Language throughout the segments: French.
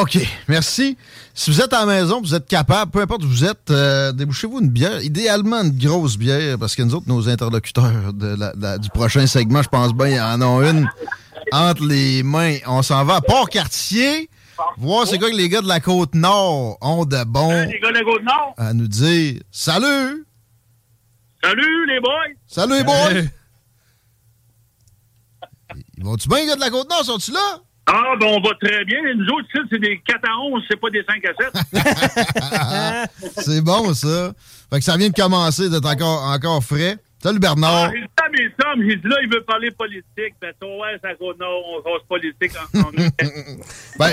OK, merci. Si vous êtes à la maison, vous êtes capable, peu importe où vous êtes, euh, débouchez-vous une bière, idéalement une grosse bière, parce que nous autres, nos interlocuteurs de la- la- du prochain segment, je pense bien, il y en a une entre les mains. On s'en va à Port-Cartier, voir c'est quoi que les gars de la Côte-Nord ont de bon Les gars de la Côte-Nord, à nous dire. Salut! salut les boys! Salut les boys! Ils vont-tu bien, les gars de la Côte-Nord? Sont-tu là? Ah, ben on va très bien. Nous autres, ici, c'est des 4 à 11, c'est pas des 5 à 7. C'est bon, ça. Fait que ça vient de commencer d'être encore, encore frais. Salut Bernard. Ah, j'ai dit à mes chums, j'ai dit là, il veut parler politique. Ben, toi, ouais, à Côte-Nord, on cause politique ensemble. Ben,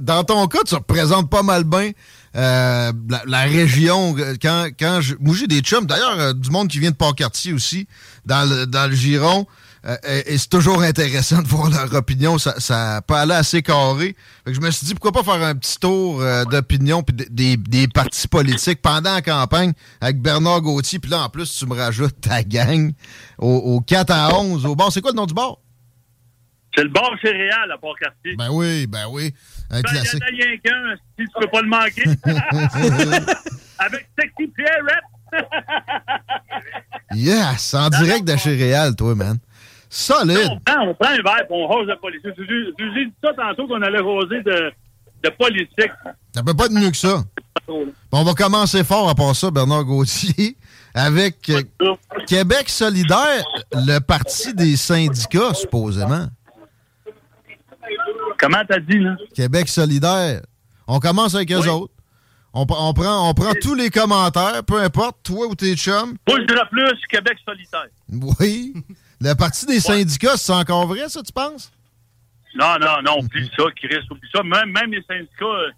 dans ton cas, tu représentes pas mal bien euh, la, la région. Quand, quand je, moi, j'ai des chums, d'ailleurs, euh, du monde qui vient de Port-Cartier aussi, dans le, dans le Giron. Euh, et et c'est toujours intéressant de voir leur opinion. Ça, ça peut aller assez carré. Fait que je me suis dit, pourquoi pas faire un petit tour euh, d'opinion puis de- des, des partis politiques pendant la campagne avec Bernard Gauthier. Puis là, en plus, tu me rajoutes ta gang au, au 4 à 11. Au bar, c'est quoi le nom du bar? c'est le bar céréal à Port-Cartier. Ben oui, ben oui. Un Ben, il y classique. en a rien qu'un, si tu peux pas le manquer. Avec Sexy Pierre. Yes, en direct de chez Réal, toi, man. Solide. on, prend, on prend un verre et on rose de politique. Je je- je vous ai dit ça tantôt qu'on allait roser de, de politique. Ça peut pas être mieux que ça. On va commencer fort à part ça, Bernard Gauthier, avec euh, Québec solidaire, le parti des syndicats, supposément. Comment t'as dit, là? Québec solidaire. On commence avec eux autres. On prend, on prend tous les commentaires, peu importe, toi ou tes chums. Moi, je dirais plus Québec solitaire. Oui. Le parti des syndicats, c'est encore vrai, ça, tu penses? Non, non, non, oublie ça, Chris, oublie ça. Même, même les syndicats, euh,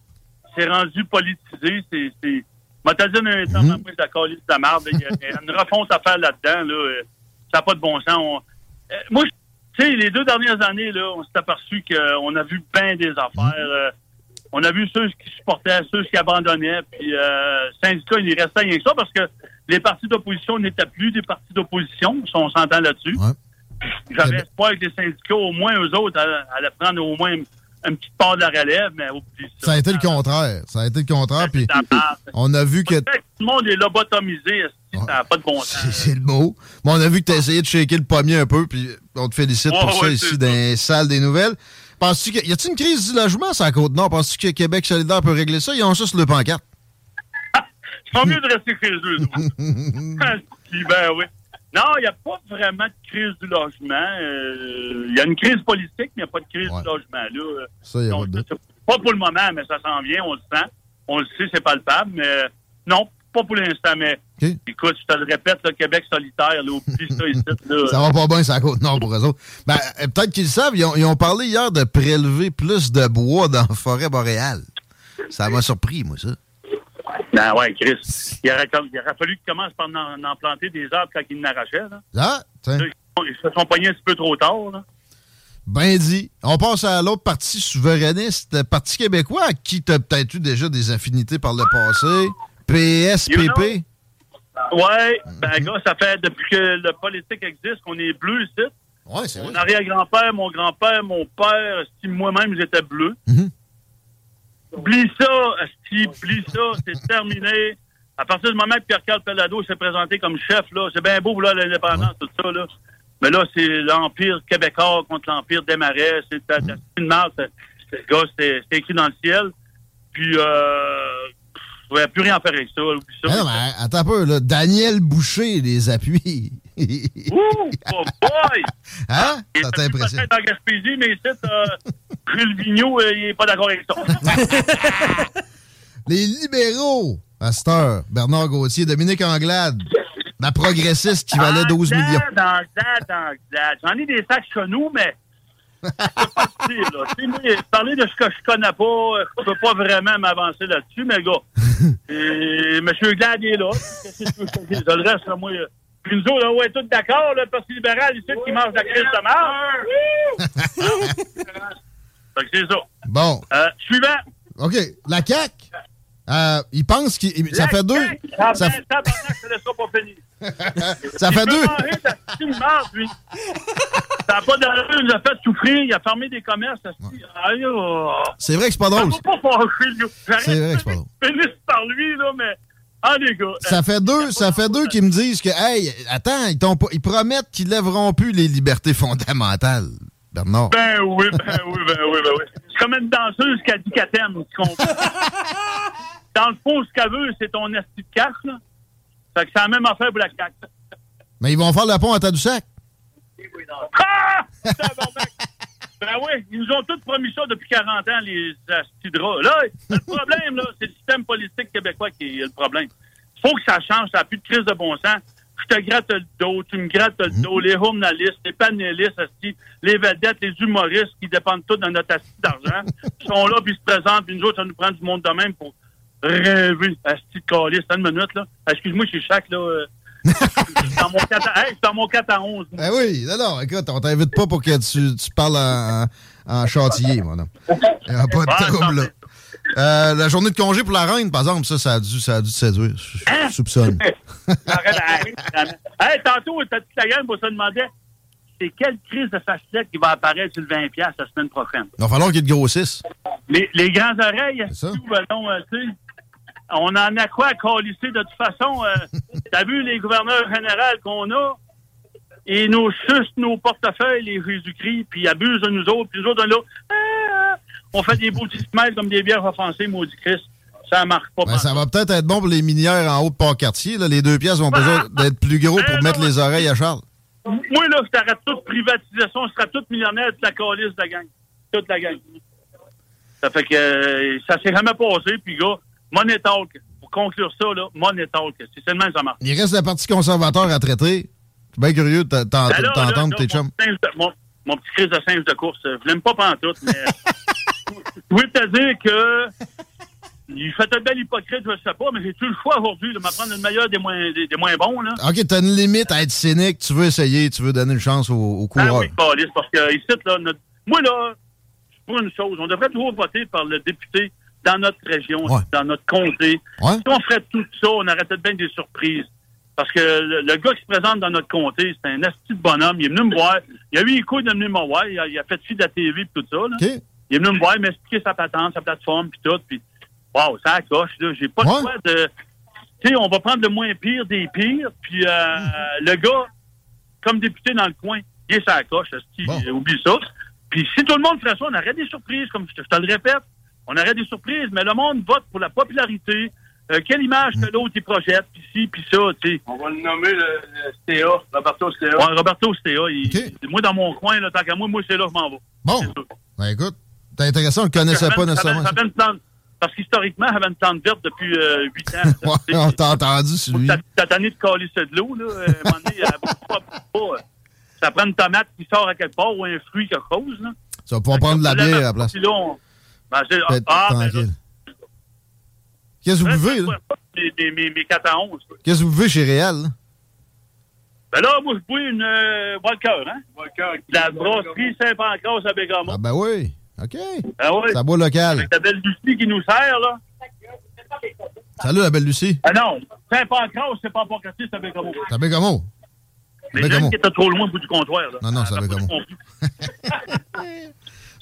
c'est rendu politisé. C'est. Moi, t'as dit un temps, après, la calice de la marde. Il y a une refonte à faire là-dedans. Là, euh, ça n'a pas de bon sens. On- euh, moi, tu sais, les deux dernières années, là, on s'est aperçu qu'on a vu bien des affaires. euh, on a vu ceux qui supportaient, ceux qui abandonnaient. Puis, euh, syndicats, il restait rien que ça parce que les partis d'opposition n'étaient plus des partis d'opposition, si on s'entend là-dessus. J'avais espoir que les syndicats, au moins eux autres, allaient, prendre au moins une, une petite part de la relève, mais ça. Ça a été le contraire. Ça a été le contraire. Puis on a vu que. Tout le monde est lobotomisé, ça n'a pas de bon sens? C'est le mot. Mais on a vu que tu as essayé de shaker le pommier un peu, puis on te félicite Ouais, pour ça ouais, ici dans les salles des nouvelles. Penses-tu. Y a-t-il une crise du logement sur la Côte-Nord? Penses-tu que Québec solidaire peut régler ça? Ils ont juste le pancarte. C'est pas mieux de rester chez eux. ben oui. Non, il n'y a pas vraiment de crise du logement. Euh, Il y a une crise politique, mais il n'y a pas de crise Ouais. du logement. Là. Ça, y a Donc, pas de c'est pas pour le moment, mais ça s'en vient, on le sent. On le sait, c'est palpable, mais non, pas pour l'instant. Mais écoute, je te le répète, le Québec solitaire, là, oublie ça ici. Là. Ça va pas bien, la côte nord pour eux autres. Ben, euh, peut-être qu'ils le savent, ils ont, ils ont parlé hier de prélever plus de bois dans la forêt boréale. Ça m'a surpris, moi, ça. Ben ouais, Chris. Il aurait, comme- il aurait fallu qu'ils commencent par en, en planter des arbres quand ils n'arrachaient. Là. Ah, tiens, Ils, se sont pognés un petit peu trop tard. Là. ben dit. On passe à l'autre parti souverainiste, le Parti québécois, à qui tu as peut-être eu déjà des affinités par le passé. PSPP. Ouais, ben gars, ça fait depuis que le politique existe qu'on est bleu ici. Ouais, c'est Mon vrai. arrière-grand-père, mon grand-père, mon père, si moi-même j'étais bleu. Mhm. Oublie ça, si oublie ça, c'est terminé. À partir du moment que Pierre-Carl Pellado s'est présenté comme chef, là, c'est bien beau, là, l'indépendance, tout ça, là. Mais là, c'est l'Empire québécois contre l'Empire des Marais. C'est une marque. gars, c'est écrit dans le ciel. Puis, euh, ne plus rien faire avec ça. Oublie ça. Mais non, mais attends un peu, là. Daniel Boucher les appuie. Ouh, oh boy! hein? Il Ça t'impressionne? peut-être en Gaspésie, mais ici, euh, Jules Vigneault, euh, il n'est pas d'accord avec ça. Les libéraux, heure, Bernard Gauthier, Dominique Anglade, la progressiste qui valait 12 Anglade, millions. J'en ai des sacs chez nous, mais je peux pas te dire, là. Tu sais, moi, parler de ce que je connais pas, euh, je peux pas vraiment m'avancer là-dessus, mais gars, et M. Glad est là. Qu'est-ce que tu veux que je? Le reste, là, moi, euh, puis nous autres, là, ouais, tous d'accord, le Parti libéral, ici, qui mange de la crise de marde. Fait que c'est ça. Bon, Euh, suivant. OK. La CAQ, euh, il pense qu'il. Ça fait deux. Ça Ça, fait... f- Tabarnak, ça laissera pas finir. ça fait Il deux. de marde, lui. Ça n'a pas d'allure, il nous a fait souffrir, il a fermé des commerces. Aïe, oh. C'est vrai que c'est pas drôle. C'est vrai que c'est pas drôle. finir par lui, là, mais... Ah, les gars. Ça fait deux, ça fait deux qui me disent que, hey, attends, ils, ils promettent qu'ils lèveront plus les libertés fondamentales, Bernard. Ben oui, ben oui, ben oui, ben oui. C'est comme une danseuse qui a dit qu'elle t'aime, tu comprends? Dans le fond, ce qu'elle veut, c'est ton esti de carte, là. Fait que c'est la même affaire pour la. Mais ils vont faire le pont à Tadoussac. Ah! Ben oui, ils nous ont tous promis ça depuis 40 ans, les astidras. Là, le problème, là, c'est le système politique québécois qui est le problème. faut que ça change, ça n'a plus de crise de bon sens. Je te gratte le dos, tu me grattes le dos, les journalistes, les panélistes, les vedettes, les humoristes qui dépendent tous de notre asti d'argent, sont là, puis ils se présentent, puis nous autres, ça nous prend du monde de même pour rêver, asti de calice. Attends une minute, là. Excuse-moi, je suis chaque, là. euh, je suis dans mon 4 à, hey, je suis dans mon 4 à 11. Eh oui, non, non, écoute, on t'invite pas pour que tu, tu parles en, en, chantilly, mon homme. Il n'y a pas de trouble, là. Euh, la journée de congé pour la reine, par exemple, ça, ça a dû, ça a dû te séduire. Je Hein? soupçonne. Hey, tantôt, t'as toute la gang pour se demander c'est quelle crise de facette qui va apparaître sur le 20$ la semaine prochaine? Il va falloir qu'il te grossisse. Les, les grands oreilles, ça. tout, ben non, euh, tu sais, on en a quoi à colisser de toute façon. euh, T'as vu les gouverneurs généraux qu'on a? Ils nous sucent nos portefeuilles, les Jésus-Christ, puis ils abusent de nous autres, puis nous autres, est là, ah, on fait des beaux petits smiles comme des bières offensées, maudit Christ. Ça marche pas. Ben, ça va peut-être être bon pour les minières en haut de Port-Cartier. Les deux pièces ont besoin d'être plus gros pour Ben mettre les oreilles à Charles. Moi, là, je t'arrête toute privatisation, je serais toute millionnaire, toute la calice de la gang. Toute la gang. Ça fait que euh, ça s'est jamais passé, puis gars, Money Talk, pour conclure ça, là, Money Talk, c'est seulement que ça marche. Il reste le Parti conservateur à traiter. Je suis bien curieux de Ben t'entendre, tes chums. mon, mon, petit crise de singe de course, euh, je l'aime pas pantoute, mais je voulais te dire que il fait un bel hypocrite, je sais pas, mais j'ai-tu le choix aujourd'hui de m'apprendre le meilleur des moins, des, des moins bons, là? OK, t'as une limite à être cynique. Tu veux essayer, tu veux donner une chance au, au Ah coureur. oui, calice, parce que ici, là, notre- moi, là, je suis pour une chose. On devrait toujours voter par le député dans notre région, Ouais. dans notre comté. Ouais. Si on ferait tout ça, on aurait peut-être bien des surprises. Parce que le, le gars qui se présente dans notre comté, c'est un asti de bonhomme. Il est venu me voir. Il a eu les couilles de venir me voir. Il a, il a fait fi de la TV et tout ça. Là. Il est venu me voir, m'expliquer sa patente, sa plateforme, puis tout. Puis, wow, ça accroche. J'ai pas Ouais. le choix de... Tu sais, on va prendre le moins pire des pires. Puis, euh, le gars, comme député dans le coin, il est sa coche. Bon. Oublie ça. Puis, si tout le monde ferait ça, on aurait des surprises, comme je te, je te le répète. On aurait des surprises, mais le monde vote pour la popularité, euh, quelle image que l'autre il projette, puis ci, puis ça, tu sais. On va le nommer le, le STA, Roberto STA. Ouais, Roberto Stea, il- OK. moi, dans mon coin, là, tant qu'à moi, moi, c'est là que je m'en vais. Bon. Ben écoute, c'est intéressant, on le connaissait Ça pas nécessairement. ça avait- ça avait une plante- parce qu'historiquement, elle avait une plante verte depuis euh, 8 ans. Ouais, on t'a entendu sur lui. T'as t'as tanné de coller ça de l'eau, là. euh, À un moment donné, pas, pas. Ça prend une tomate qui sort à quelque part ou un fruit, quelque chose, là. Tu vas pouvoir prendre de la bière à la place. Puis là, on- ben, c'est- Peut-être ah, ben. Qu'est-ce que vous buvez, là? mes, mes, mes, mes 4 à 11. là. Qu'est-ce que vous buvez chez Réal, là? Ben là, moi, je bois une euh, Walker, hein? Walker, La brasserie Saint-Pancras à Bégamont. Ah ben oui. OK. Ah oui. Ça boit local. Avec la belle Lucie qui nous sert, là. Salut, la belle Lucie. Ah non, Saint-Pancras, c'est pas Pancras, c'est à Bégamont. Ça fait comment? Les Bégamont. jeunes qui étaient trop loin au bout du comptoir, là. Non, non, c'est à Ah, Bégamont.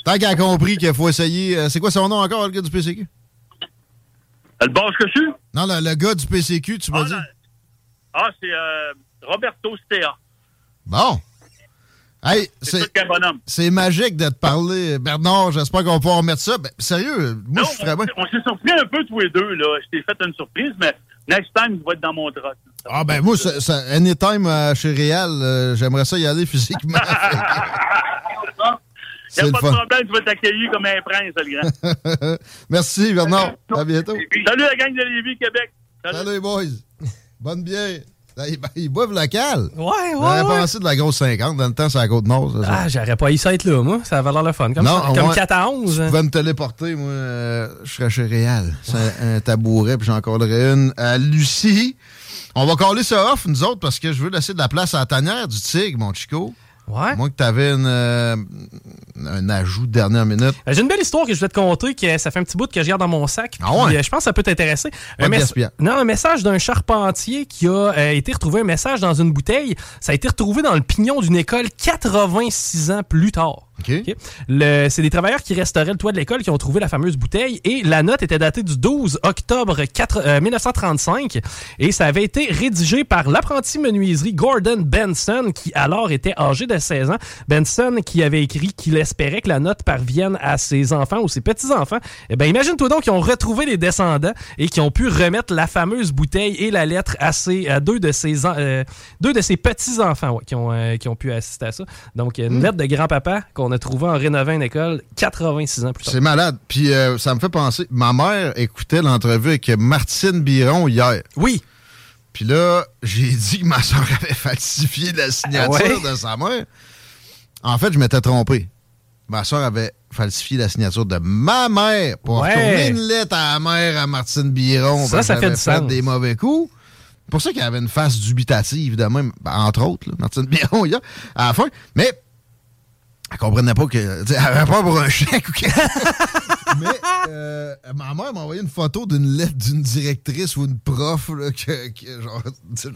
Tant qu'elle a compris qu'il faut essayer. euh, c'est quoi son nom encore, le gars du PCQ? Le base que je suis? Non, le, le gars du PCQ, tu m'as Ah, dit. ah, c'est euh, Roberto Stea. Bon. Hey, C'est magique de te parler. Bernard, j'espère qu'on va pouvoir remettre ça. Ben, sérieux, moi, Non, je ferais bien. on, s'est surpris un peu tous les deux, là. Je t'ai fait une surprise, mais next time, tu vas être dans mon troc. Ah, ben, moi, ça, ça- anytime euh, chez euh, j'aimerais ça y aller physiquement. Il c'est n'y le a pas de fun. problème, tu vas t'accueillir comme un prince, le grand. Merci, Bernard. À bientôt. Salut la gang de Lévis, Québec. Salut. Salut, boys. Bonne bière. Là, Ils, ils boivent local. Ouais, ouais, J'aurais ouais. pensé de la grosse 50. Dans le temps, c'est à la Côte-Nord. ça, ça. Ah, j'aurais pas eu ça être là, moi. Ça va l'air le fun. Comme, Non, ça, comme ouais. 4 à 11. Je pouvais me téléporter, moi, euh, je serais chez Réal. C'est un tabouret, puis j'en collerais une. À Lucie, on va coller ça off, nous autres, parce que je veux laisser de la place à la tanière du Tigre, mon Chico. Ouais. Moi, que t'avais une, euh, un ajout de dernière minute. Euh, J'ai une belle histoire que je voulais te conter, que ça fait un petit bout que je garde dans mon sac. Ah ouais? euh, je pense que ça peut t'intéresser. Un, non, un message d'un charpentier qui a euh, été retrouvé, un message dans une bouteille. Ça a été retrouvé dans le pignon d'une école 86 ans plus tard. OK? OK? Le- C'est des travailleurs qui restauraient le toit de l'école qui ont trouvé la fameuse bouteille et la note était datée du 12 octobre 4 euh, 1935 et ça avait été rédigé par l'apprenti menuiserie Gordon Benson qui alors était âgé de 16 ans. Benson qui avait écrit qu'il espérait que la note parvienne à ses enfants ou ses petits-enfants. Eh ben imagine-toi donc qu'ils ont retrouvé les descendants et qui ont pu remettre la fameuse bouteille et la lettre à, ses, à deux de ses, euh, deux de ses petits-enfants ouais, qui, ont, euh, qui ont pu assister à ça. Donc une Hmm. lettre de grand-papa qu'on a trouvée en rénovant une école 86 ans plus tard. C'est malade. Puis euh, ça me fait penser, ma mère écoutait l'entrevue avec Martine Biron hier. Oui. Puis là, j'ai dit que ma soeur avait falsifié la signature Ah ouais? de sa mère. En fait, je m'étais trompé. Ma soeur avait falsifié la signature de ma mère pour Ouais. retourner une lettre à la mère à Martine Biron. Ça, ça fait sens. des mauvais coups. C'est pour ça qu'elle avait une face dubitative de même, ben, entre autres, là, Martine Biron, hier, à la fin. Mais elle comprenait pas que. Elle avait peur pour un chèque ou quelque Mais euh, ma mère m'a envoyé une photo d'une lettre d'une directrice ou une prof, là, que, que genre,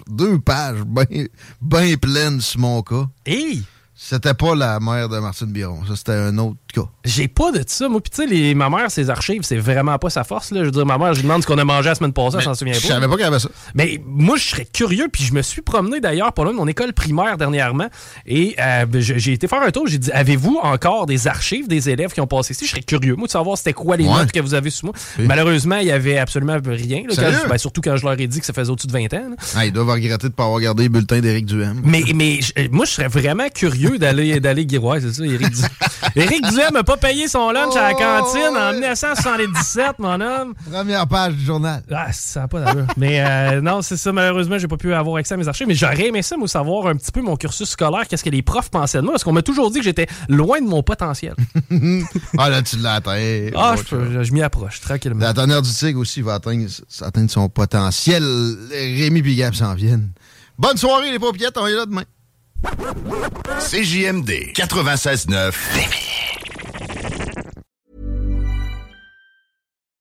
deux pages bien ben pleines sur mon cas. Hey! C'était pas la mère de Martine Biron. Ça, c'était un autre cas. J'ai pas de ça. Moi, puis tu sais, ma mère, ses archives, c'est vraiment pas sa force. Là. Je veux dire, ma mère, je lui demande ce qu'on a mangé la semaine passée, elle s'en souvient Je pas. savais pas qu'il y avait ça. Mais moi, je serais curieux, puis je me suis promené d'ailleurs pour loin de mon école primaire dernièrement, et euh, ben, je- j'ai été faire un tour, j'ai dit, avez-vous encore des archives des élèves qui ont passé ici? Je serais curieux, moi, de savoir c'était quoi les Ouais. notes que vous avez sous moi. Oui. Malheureusement, il y avait absolument rien, là, quand Sérieux? je- ben, surtout quand je leur ai dit que ça faisait au-dessus de 20 ans. Ah, ils doivent regretter de pas avoir gardé le bulletin d'Éric Duhem. Mais, mais je- moi, je serais vraiment curieux d'aller d'aller ouais, c'est ça, Éric Duhem. Éric Duhem n'a pas payé son lunch à la Oh, cantine en ouais. 1977, mon homme. Première page du journal. Ah, ça n'a pas d'allure. mais euh, non, c'est ça. Malheureusement, j'ai pas pu avoir accès à mes archives. Mais j'aurais aimé ça, moi, savoir un petit peu mon cursus scolaire, qu'est-ce que les profs pensaient de moi. Parce qu'on m'a toujours dit que j'étais loin de mon potentiel. Ah, là, tu l'as atteint. ah, je, peux- je m'y approche tranquillement. La tonnerre du Tigre aussi va atteindre, atteindre son potentiel. Rémi et Gab s'en viennent. Bonne soirée, les paupiètes. On est là demain. CJMD 96.9.